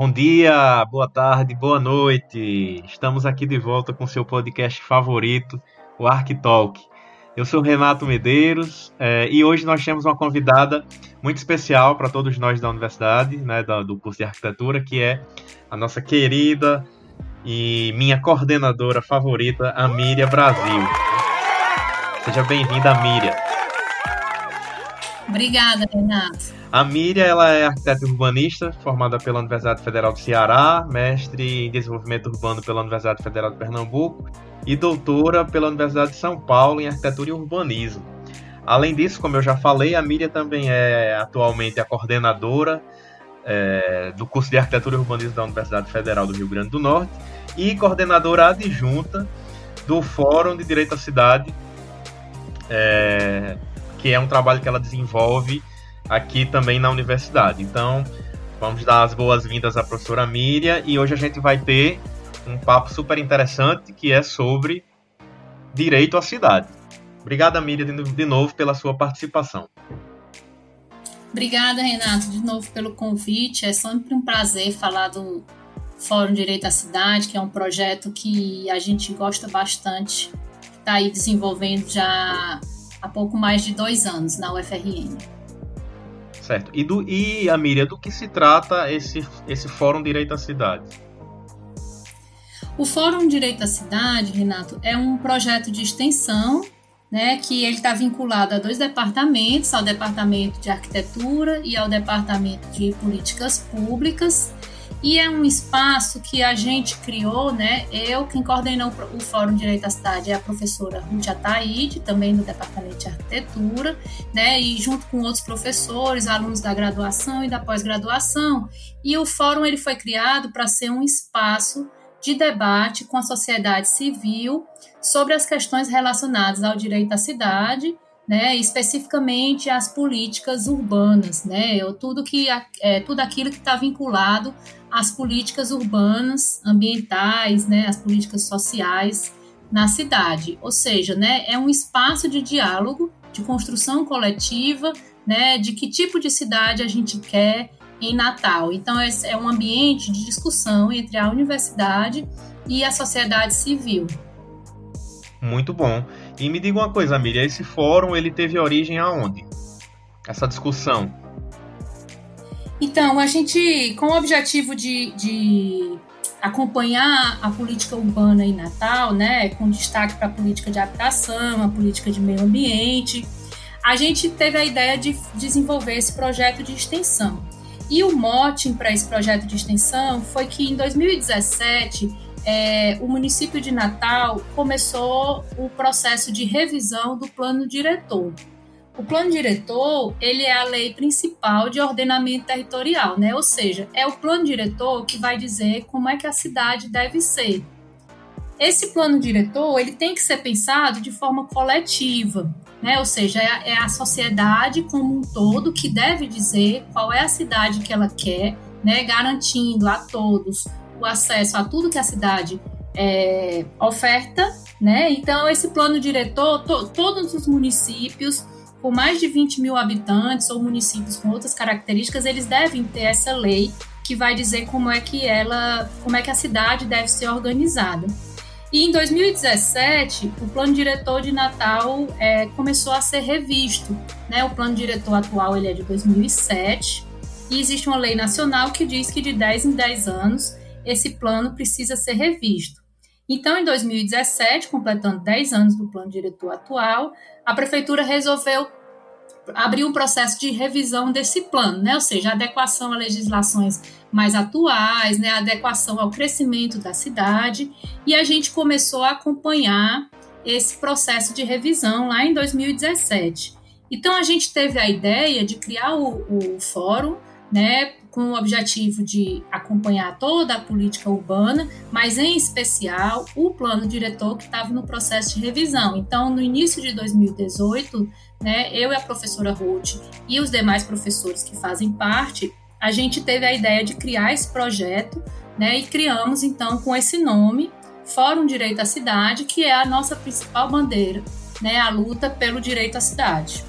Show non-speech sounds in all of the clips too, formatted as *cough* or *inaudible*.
Bom dia, boa tarde, boa noite. Estamos aqui de volta com seu podcast favorito, o Arquitalk. Eu sou Renato Medeiros é, e hoje nós temos uma convidada muito especial para todos nós da universidade, né, do, curso de arquitetura, que é a nossa querida e minha coordenadora favorita, a Míria Brasil. Seja bem-vinda, Míria. Obrigada, Renato. A Míria ela é arquiteta urbanista, formada pela Universidade Federal do Ceará, mestre em desenvolvimento urbano pela Universidade Federal de Pernambuco e doutora pela Universidade de São Paulo em arquitetura e urbanismo. Além disso, como eu já falei, a Míria também é atualmente a coordenadora é, do curso de arquitetura e urbanismo da Universidade Federal do Rio Grande do Norte e coordenadora adjunta do Fórum de Direito à Cidade, é, que é um trabalho que ela desenvolve aqui também na universidade. Então, vamos dar as boas-vindas à professora Miriam e hoje a gente vai ter um papo super interessante que é sobre direito à cidade. Obrigada, Miriam, de novo pela sua participação. Obrigada, Renato, de novo pelo convite. É sempre um prazer falar do Fórum Direito à Cidade, que é um projeto que a gente gosta bastante, está aí desenvolvendo já há pouco mais de dois anos na UFRN. Certo. E, do, e a Miriam, do que se trata esse, esse Fórum Direito à Cidade? O Fórum Direito à Cidade, Renato, é um projeto de extensão né, que ele está vinculado a dois departamentos, ao Departamento de Arquitetura e ao Departamento de Políticas Públicas, e é um espaço que a gente criou, né? Eu, quem coordenou o Fórum Direito à Cidade é a professora Ruth Ataíde, também do Departamento de Arquitetura, né? E junto com outros professores, alunos da graduação e da pós-graduação. E o fórum ele foi criado para ser um espaço de debate com a sociedade civil sobre as questões relacionadas ao direito à cidade né, especificamente as políticas urbanas, né, tudo que é tudo aquilo que está vinculado às políticas urbanas, ambientais, né, as políticas sociais na cidade. Ou seja, né, é um espaço de diálogo, de construção coletiva, né, de que tipo de cidade a gente quer em Natal. Então é um ambiente de discussão entre a universidade e a sociedade civil. Muito bom. E me diga uma coisa, Miriam, esse fórum ele teve origem aonde? Essa discussão? Então, a gente, com o objetivo de, de acompanhar a política urbana em Natal, né, com destaque para a política de habitação, a política de meio ambiente, a gente teve a ideia de desenvolver esse projeto de extensão. E o mote para esse projeto de extensão foi que em 2017 é, o município de Natal começou o processo de revisão do plano diretor. O plano diretor, ele é a lei principal de ordenamento territorial, né? Ou seja, é o plano diretor que vai dizer como é que a cidade deve ser. Esse plano diretor, ele tem que ser pensado de forma coletiva, né? Ou seja, é a, é sociedade como um todo que deve dizer qual é a cidade que ela quer, né? Garantindo a todos o acesso a tudo que a cidade é, oferta, né? Então, esse plano diretor, to, todos os municípios com mais de 20 mil habitantes ou municípios com outras características, eles devem ter essa lei que vai dizer como é que ela, como é que a cidade deve ser organizada. E em 2017, o plano diretor de Natal é, começou a ser revisto. Né? O plano diretor atual ele é de 2007 e existe uma lei nacional que diz que de 10 em 10 anos esse plano precisa ser revisto. Então, em 2017, completando 10 anos do plano diretor atual, a prefeitura resolveu abrir um processo de revisão desse plano, né? ou seja, adequação a legislações mais atuais, né? adequação ao crescimento da cidade, e a gente começou a acompanhar esse processo de revisão lá em 2017. Então, a gente teve a ideia de criar o, o fórum né, com o objetivo de acompanhar toda a política urbana, mas em especial o plano diretor que estava no processo de revisão. Então, no início de 2018, né, eu e a professora Ruth e os demais professores que fazem parte, a gente teve a ideia de criar esse projeto, né, e criamos então com esse nome Fórum Direito à Cidade, que é a nossa principal bandeira, né, a luta pelo direito à cidade.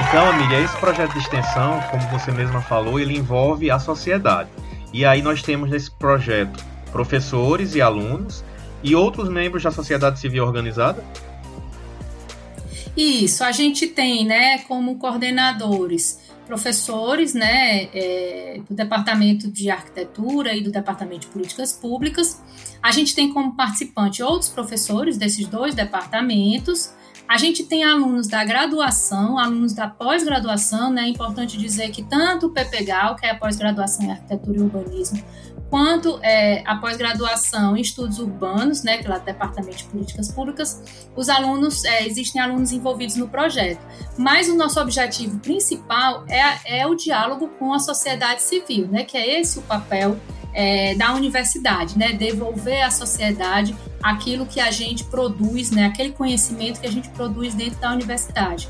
Então, amiga, esse projeto de extensão, como você mesma falou, ele envolve a sociedade. E aí nós temos nesse projeto professores e alunos e outros membros da sociedade civil organizada? Isso, a gente tem, né, como coordenadores professores, né, é, do Departamento de Arquitetura e do Departamento de Políticas Públicas. A gente tem como participante outros professores desses dois departamentos. A gente tem alunos da graduação, alunos da pós-graduação, né? É importante dizer que tanto o PPGAL, que é a pós-graduação em Arquitetura e Urbanismo, quanto é, a pós-graduação em estudos urbanos, né, pelo Departamento de Políticas Públicas, os alunos, é, existem alunos envolvidos no projeto. Mas o nosso objetivo principal é, é o diálogo com a sociedade civil, né, que é esse o papel é, da universidade, né, devolver à sociedade aquilo que a gente produz, né, aquele conhecimento que a gente produz dentro da universidade.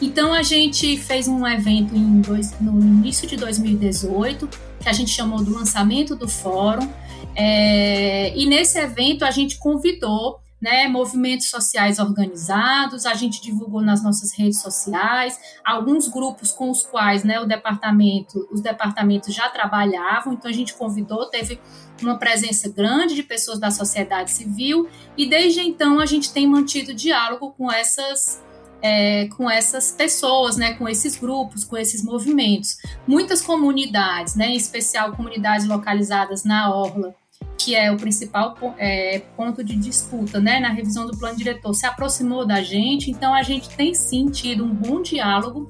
Então a gente fez um evento dois, no início de 2018 que a gente chamou do lançamento do fórum. É, e nesse evento a gente convidou né, movimentos sociais organizados, a gente divulgou nas nossas redes sociais, alguns grupos com os quais né, o departamento, os departamentos já trabalhavam, então a gente convidou, teve uma presença grande de pessoas da sociedade civil, e desde então a gente tem mantido diálogo com essas é, com essas pessoas, né, com esses grupos, com esses movimentos. Muitas comunidades, né, em especial comunidades localizadas na Orla, que é o principal é, ponto de disputa né, na revisão do plano diretor, se aproximou da gente, então a gente tem sim tido um bom diálogo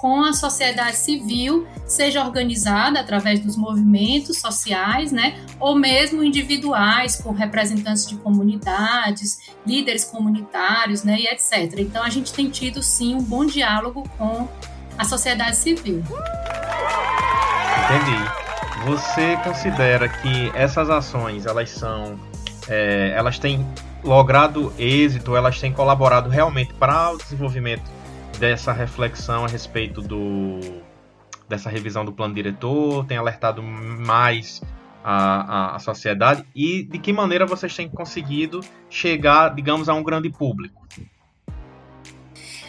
com a sociedade civil, seja organizada através dos movimentos sociais, né, ou mesmo individuais, com representantes de comunidades, líderes comunitários, né, e etc. Então a gente tem tido sim um bom diálogo com a sociedade civil. Entendi. Você considera que essas ações elas são, é, elas têm logrado êxito, elas têm colaborado realmente para o desenvolvimento dessa reflexão a respeito do dessa revisão do plano diretor, tem alertado mais a, a, a, sociedade e de que maneira vocês têm conseguido chegar, digamos, a um grande público?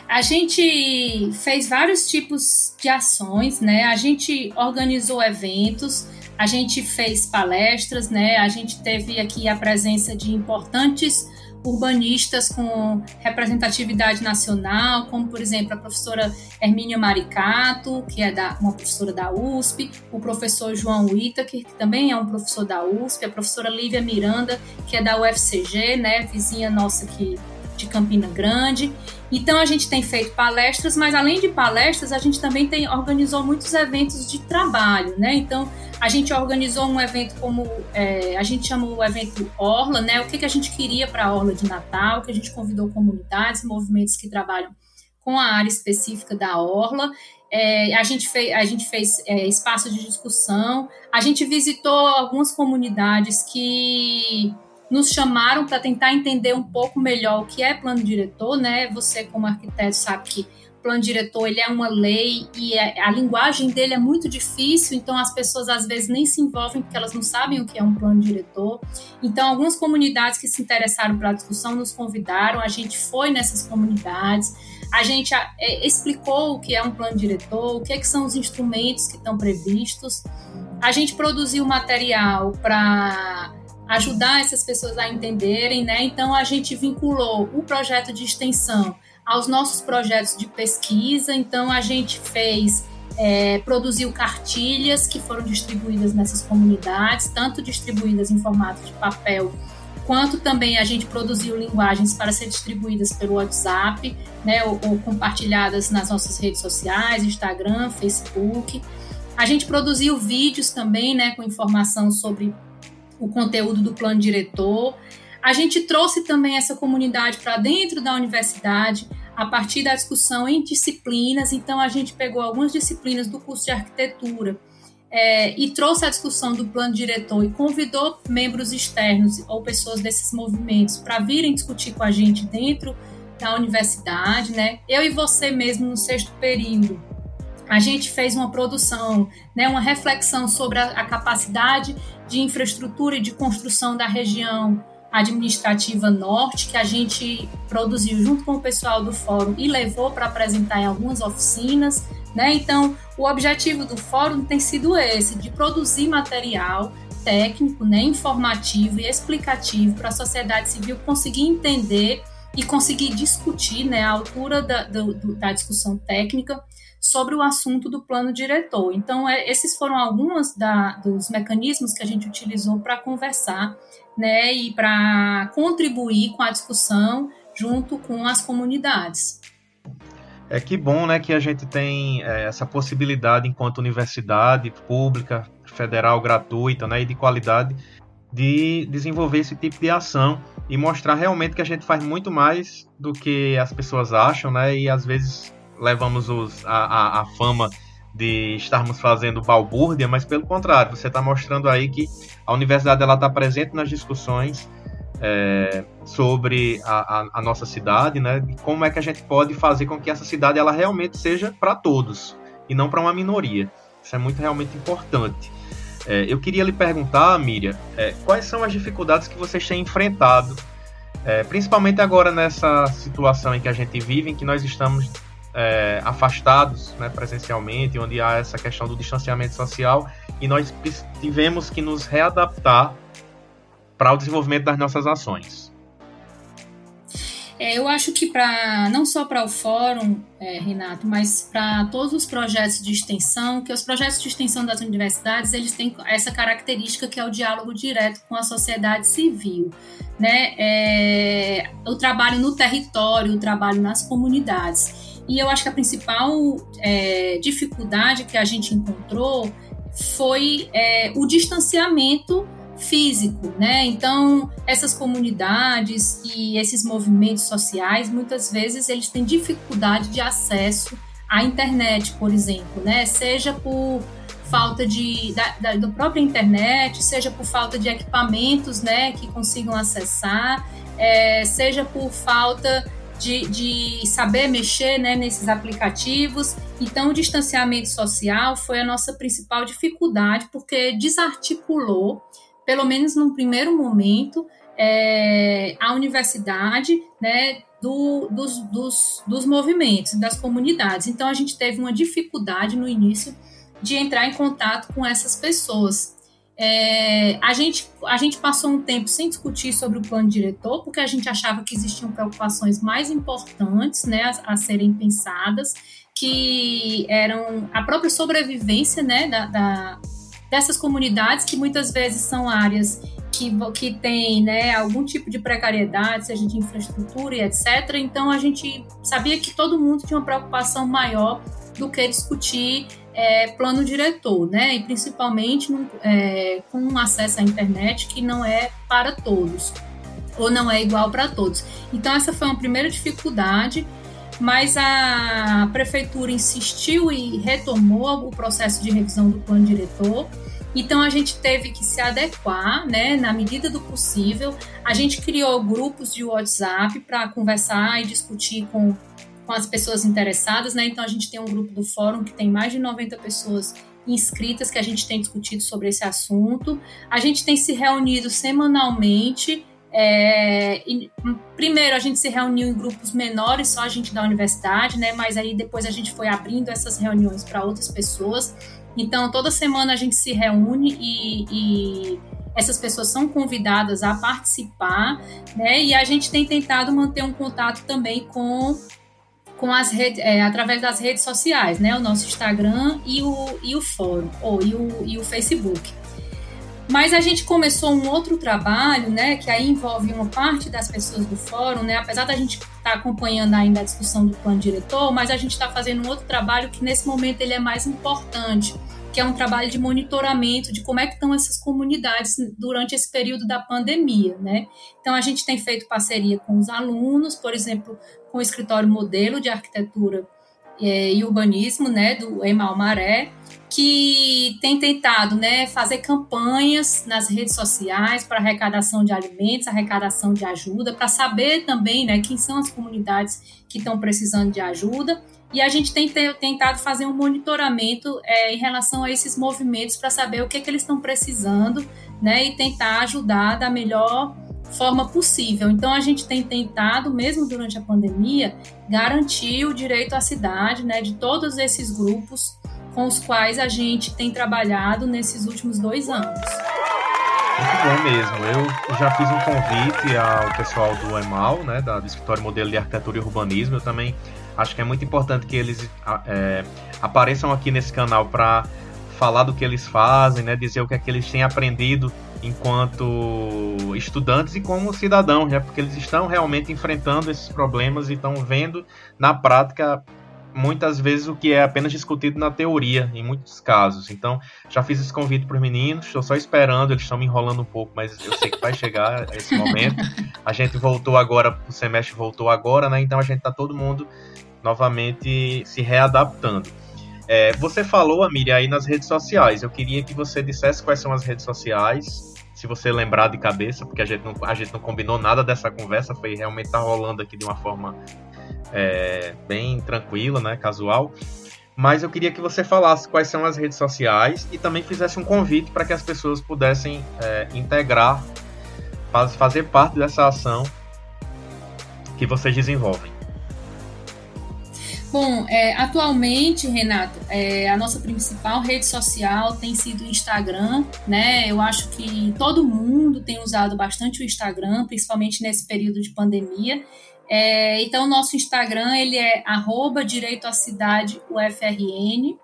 A gente fez vários tipos de ações, né? A gente organizou eventos, a gente fez palestras, né? A gente teve aqui a presença de importantes urbanistas com representatividade nacional, como por exemplo a professora Hermínia Maricato, que é da, uma professora da USP, o professor João Whittaker, que também é um professor da USP, a professora Lívia Miranda, que é da UFCG, né, vizinha nossa aqui de Campina Grande. Então a gente tem feito palestras, mas além de palestras, a gente também tem organizou muitos eventos de trabalho, né? Então a gente organizou um evento como é, a gente chamou o evento Orla, né? O que, que a gente queria para a Orla de Natal, que a gente convidou comunidades, movimentos que trabalham com a área específica da Orla. É, a gente fez, a gente fez é, espaço de discussão, a gente visitou algumas comunidades que nos chamaram para tentar entender um pouco melhor o que é plano diretor, né? Você como arquiteto sabe que plano diretor ele é uma lei e é, a linguagem dele é muito difícil, então as pessoas às vezes nem se envolvem porque elas não sabem o que é um plano diretor. Então algumas comunidades que se interessaram pela discussão nos convidaram, a gente foi nessas comunidades, a gente é, explicou o que é um plano diretor, o que, é que são os instrumentos que estão previstos. A gente produziu material para ajudar essas pessoas a entenderem, né? Então a gente vinculou o projeto de extensão aos nossos projetos de pesquisa. Então a gente fez é, produziu cartilhas que foram distribuídas nessas comunidades, tanto distribuídas em formato de papel, quanto também a gente produziu linguagens para ser distribuídas pelo WhatsApp, né, ou, ou compartilhadas nas nossas redes sociais, Instagram, Facebook. A gente produziu vídeos também, né, com informação sobre o conteúdo do plano diretor. A gente trouxe também essa comunidade para dentro da universidade a partir da discussão em disciplinas. Então, a gente pegou algumas disciplinas do curso de arquitetura é, e trouxe a discussão do plano diretor e convidou membros externos ou pessoas desses movimentos para virem discutir com a gente dentro da universidade, né? Eu e você mesmo no sexto período a gente fez uma produção, né, uma reflexão sobre a, a capacidade de infraestrutura e de construção da região administrativa norte, que a gente produziu junto com o pessoal do fórum e levou para apresentar em algumas oficinas Né? Então, o objetivo do fórum tem sido esse, de produzir material técnico, né, informativo e explicativo para a sociedade civil conseguir entender e conseguir discutir né, a altura da, do, da discussão técnica sobre o assunto do plano diretor. Então, é, esses foram alguns da, dos mecanismos que a gente utilizou para conversar né, e para contribuir com a discussão junto com as comunidades. É que bom né, que a gente tem é, essa possibilidade, enquanto universidade pública, federal, gratuita né, e de qualidade, de desenvolver esse tipo de ação e mostrar realmente que a gente faz muito mais do que as pessoas acham, né? E às vezes levamos os, a, a, a fama de estarmos fazendo balbúrdia, mas pelo contrário, você está mostrando aí que a universidade ela está presente nas discussões é, sobre a, a, a, nossa cidade, né? E como é que a gente pode fazer com que essa cidade ela realmente seja para todos e não para uma minoria. Isso é muito realmente importante. É, eu queria lhe perguntar, Miriam, é, quais são as dificuldades que vocês têm enfrentado, é, principalmente agora nessa situação em que a gente vive, em que nós estamos é, afastados né, presencialmente, onde há essa questão do distanciamento social, e nós tivemos que nos readaptar para o desenvolvimento das nossas ações. É, eu acho que para não só para o fórum, é, Renato, mas para todos os projetos de extensão, que os projetos de extensão das universidades eles têm essa característica que é o diálogo direto com a sociedade civil, né? É, o trabalho no território, o trabalho nas comunidades. E eu acho que a principal é, dificuldade que a gente encontrou foi é, o distanciamento físico, né? Então, essas comunidades e esses movimentos sociais, muitas vezes eles têm dificuldade de acesso à internet, por exemplo, né? Seja por falta de da, da, da própria internet, seja por falta de equipamentos, né, que consigam acessar, é, seja por falta de, de, saber mexer né, nesses aplicativos. Então, o distanciamento social foi a nossa principal dificuldade, porque desarticulou pelo menos num primeiro momento, é, a universidade né, do, dos, dos, dos movimentos, das comunidades. Então, a gente teve uma dificuldade no início de entrar em contato com essas pessoas. É, a, gente, a gente passou um tempo sem discutir sobre o plano diretor, porque a gente achava que existiam preocupações mais importantes né, a, a serem pensadas, que eram a própria sobrevivência né, da, da dessas comunidades que muitas vezes são áreas que, que têm né, algum tipo de precariedade, seja de infraestrutura e etc. Então a gente sabia que todo mundo tinha uma preocupação maior do que discutir é, plano diretor, né? E principalmente é, com acesso à internet que não é para todos ou não é igual para todos. Então essa foi uma primeira dificuldade mas a prefeitura insistiu e retomou o processo de revisão do plano diretor. Então a gente teve que se adequar, né, na medida do possível. A gente criou grupos de WhatsApp para conversar e discutir com, com as pessoas interessadas, né? Então a gente tem um grupo do fórum que tem mais de 90 pessoas inscritas que a gente tem discutido sobre esse assunto. A gente tem se reunido semanalmente é, e, primeiro a gente se reuniu em grupos menores, só a gente da universidade, né? Mas aí depois a gente foi abrindo essas reuniões para outras pessoas. Então toda semana a gente se reúne e, e essas pessoas são convidadas a participar, né? E a gente tem tentado manter um contato também com com as redes, é, através das redes sociais, né? O nosso Instagram e o, e o fórum, ou e o, e o Facebook. Mas a gente começou um outro trabalho, né, que aí envolve uma parte das pessoas do fórum, né, apesar da gente estar tá acompanhando ainda a discussão do plano diretor, mas a gente está fazendo um outro trabalho que nesse momento ele é mais importante, que é um trabalho de monitoramento de como é que estão essas comunidades durante esse período da pandemia, né? Então a gente tem feito parceria com os alunos, por exemplo, com o escritório modelo de arquitetura é, e urbanismo, né, do Emal Maré, que tem tentado né, fazer campanhas nas redes sociais para arrecadação de alimentos, arrecadação de ajuda, para saber também né, quem são as comunidades que estão precisando de ajuda. E a gente tem tentado fazer um monitoramento é, em relação a esses movimentos para saber o que, é que eles estão precisando né, e tentar ajudar da melhor forma possível. Então a gente tem tentado, mesmo durante a pandemia, garantir o direito à cidade, né, de todos esses grupos com os quais a gente tem trabalhado nesses últimos dois anos. Muito bom mesmo. Eu já fiz um convite ao pessoal do EMAL, né, do Escritório Modelo de Arquitetura e Urbanismo. Eu também acho que é muito importante que eles é, apareçam aqui nesse canal para falar do que eles fazem, né, dizer o que é que eles têm aprendido enquanto estudantes e como cidadãos, né, porque eles estão realmente enfrentando esses problemas e estão vendo na prática muitas vezes o que é apenas discutido na teoria, em muitos casos. Então, já fiz esse convite para os meninos, estou só esperando, eles estão me enrolando um pouco, mas eu sei que vai chegar *laughs* esse momento. A gente voltou agora, o semestre voltou agora, né? Então a gente está todo mundo novamente se readaptando. É, você falou, Amília, aí nas redes sociais. Eu queria que você dissesse quais são as redes sociais, se você lembrar de cabeça, porque a gente não, a gente não combinou nada dessa conversa, foi realmente tá rolando aqui de uma forma é, bem tranquila, né, casual. Mas eu queria que você falasse quais são as redes sociais e também fizesse um convite para que as pessoas pudessem é, integrar, fazer parte dessa ação que vocês desenvolvem. Bom, é, atualmente, Renato, é, a nossa principal rede social tem sido o Instagram, né? Eu acho que todo mundo tem usado bastante o Instagram, principalmente nesse período de pandemia. É, então, nosso Instagram ele é arroba direito à cidade UFRN.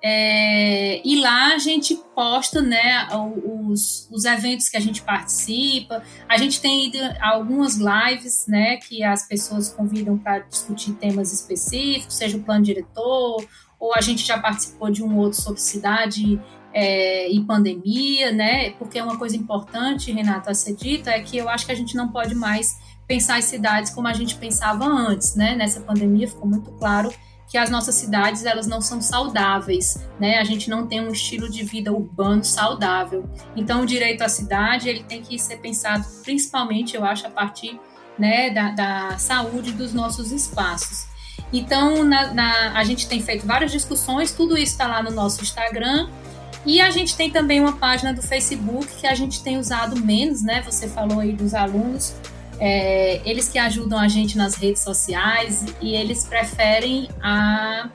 É, e lá a gente posta né, os, os eventos que a gente participa. A gente tem ido algumas lives né, que as pessoas convidam para discutir temas específicos, seja o plano diretor, ou a gente já participou de um outro sobre cidade é, e pandemia, né? Porque uma coisa importante, Renata, a ser dita, é que eu acho que a gente não pode mais pensar as cidades como a gente pensava antes, né? Nessa pandemia ficou muito claro que as nossas cidades elas não são saudáveis, né? A gente não tem um estilo de vida urbano saudável. Então, o direito à cidade ele tem que ser pensado principalmente, eu acho, a partir né, da, da saúde dos nossos espaços. Então, na, na, a gente tem feito várias discussões, tudo isso está lá no nosso Instagram. E a gente tem também uma página do Facebook que a gente tem usado menos, né? Você falou aí dos alunos, é, eles que ajudam a gente nas redes sociais e eles preferem a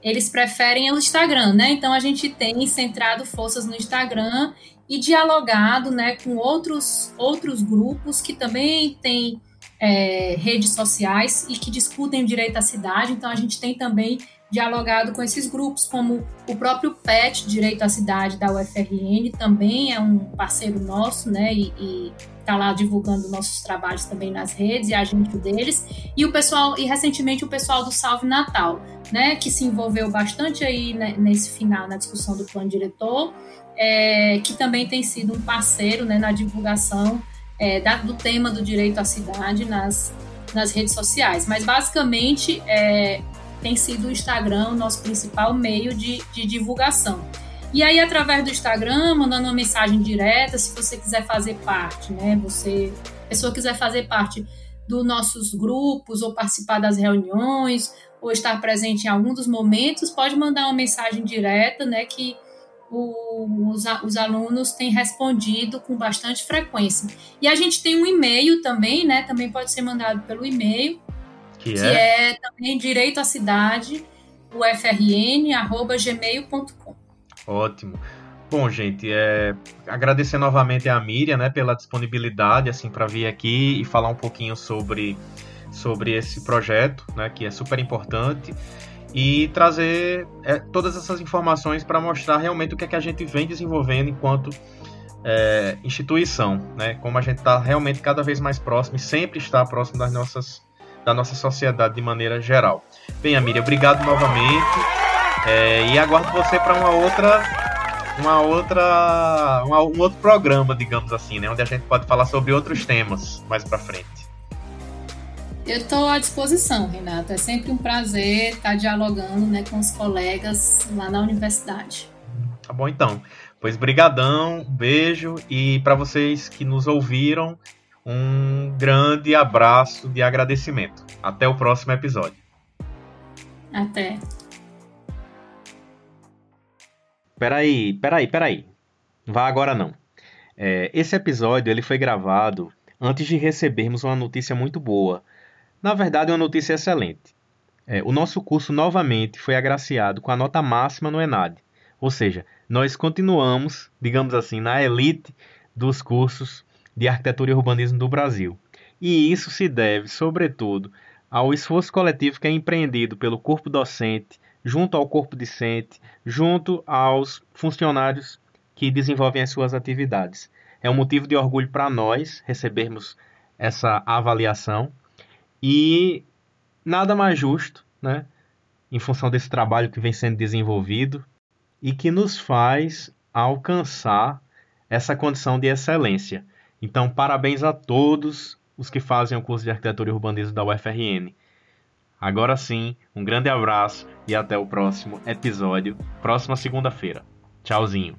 eles preferem o Instagram, né? Então a gente tem centrado forças no Instagram e dialogado, né, com outros outros grupos que também têm é, redes sociais e que discutem o direito à cidade. Então a gente tem também dialogado com esses grupos, como o próprio PET, Direito à Cidade da UFRN, também é um parceiro nosso, né? E, está lá divulgando nossos trabalhos também nas redes e a gente deles. E o pessoal, e recentemente o pessoal do Salve Natal, né, que se envolveu bastante aí né, nesse final, na discussão do plano diretor, é, que também tem sido um parceiro né, na divulgação é, da, do tema do direito à cidade nas, nas redes sociais. Mas basicamente é, tem sido o Instagram o nosso principal meio de, de divulgação. E aí, através do Instagram, mandando uma mensagem direta, se você quiser fazer parte, né? Você, pessoa quiser fazer parte dos nossos grupos, ou participar das reuniões, ou estar presente em algum dos momentos, pode mandar uma mensagem direta, né? Que o, os, os, alunos têm respondido com bastante frequência. E a gente tem um e-mail também, né? Também pode ser mandado pelo e-mail, que, que é? é também direito à cidade, ufrn.gmail.com. Ótimo. Bom, gente, é, agradecer novamente a Miriam, né, pela disponibilidade, assim, para vir aqui e falar um pouquinho sobre, sobre esse projeto, né, que é super importante e trazer é, todas essas informações para mostrar realmente o que é que a gente vem desenvolvendo enquanto é, instituição, né, como a gente está realmente cada vez mais próximo e sempre está próximo das nossas da nossa sociedade de maneira geral. Bem, Miriam, obrigado novamente. É, e aguardo você para uma outra uma outra uma, um outro programa, digamos assim, né, onde a gente pode falar sobre outros temas mais para frente. Eu estou à disposição, Renato. É sempre um prazer estar dialogando né, com os colegas lá na universidade. Tá bom, então. Pois brigadão, beijo e para vocês que nos ouviram, um grande abraço de agradecimento. Até o próximo episódio. Até. Peraí, peraí, peraí. Não vá agora não. É, esse episódio ele foi gravado antes de recebermos uma notícia muito boa. Na verdade, uma notícia excelente. É, o nosso curso novamente foi agraciado com a nota máxima no ENAD. Ou seja, nós continuamos, digamos assim, na elite dos cursos de arquitetura e urbanismo do Brasil. E isso se deve, sobretudo, ao esforço coletivo que é empreendido pelo corpo docente, junto ao corpo discente, junto aos funcionários que desenvolvem as suas atividades. É um motivo de orgulho para nós recebermos essa avaliação e nada mais justo, né, em função desse trabalho que vem sendo desenvolvido e que nos faz alcançar essa condição de excelência. Então, parabéns a todos os que fazem o curso de Arquitetura e Urbanismo da UFRN. Agora sim, um grande abraço e até o próximo episódio, próxima segunda-feira. Tchauzinho.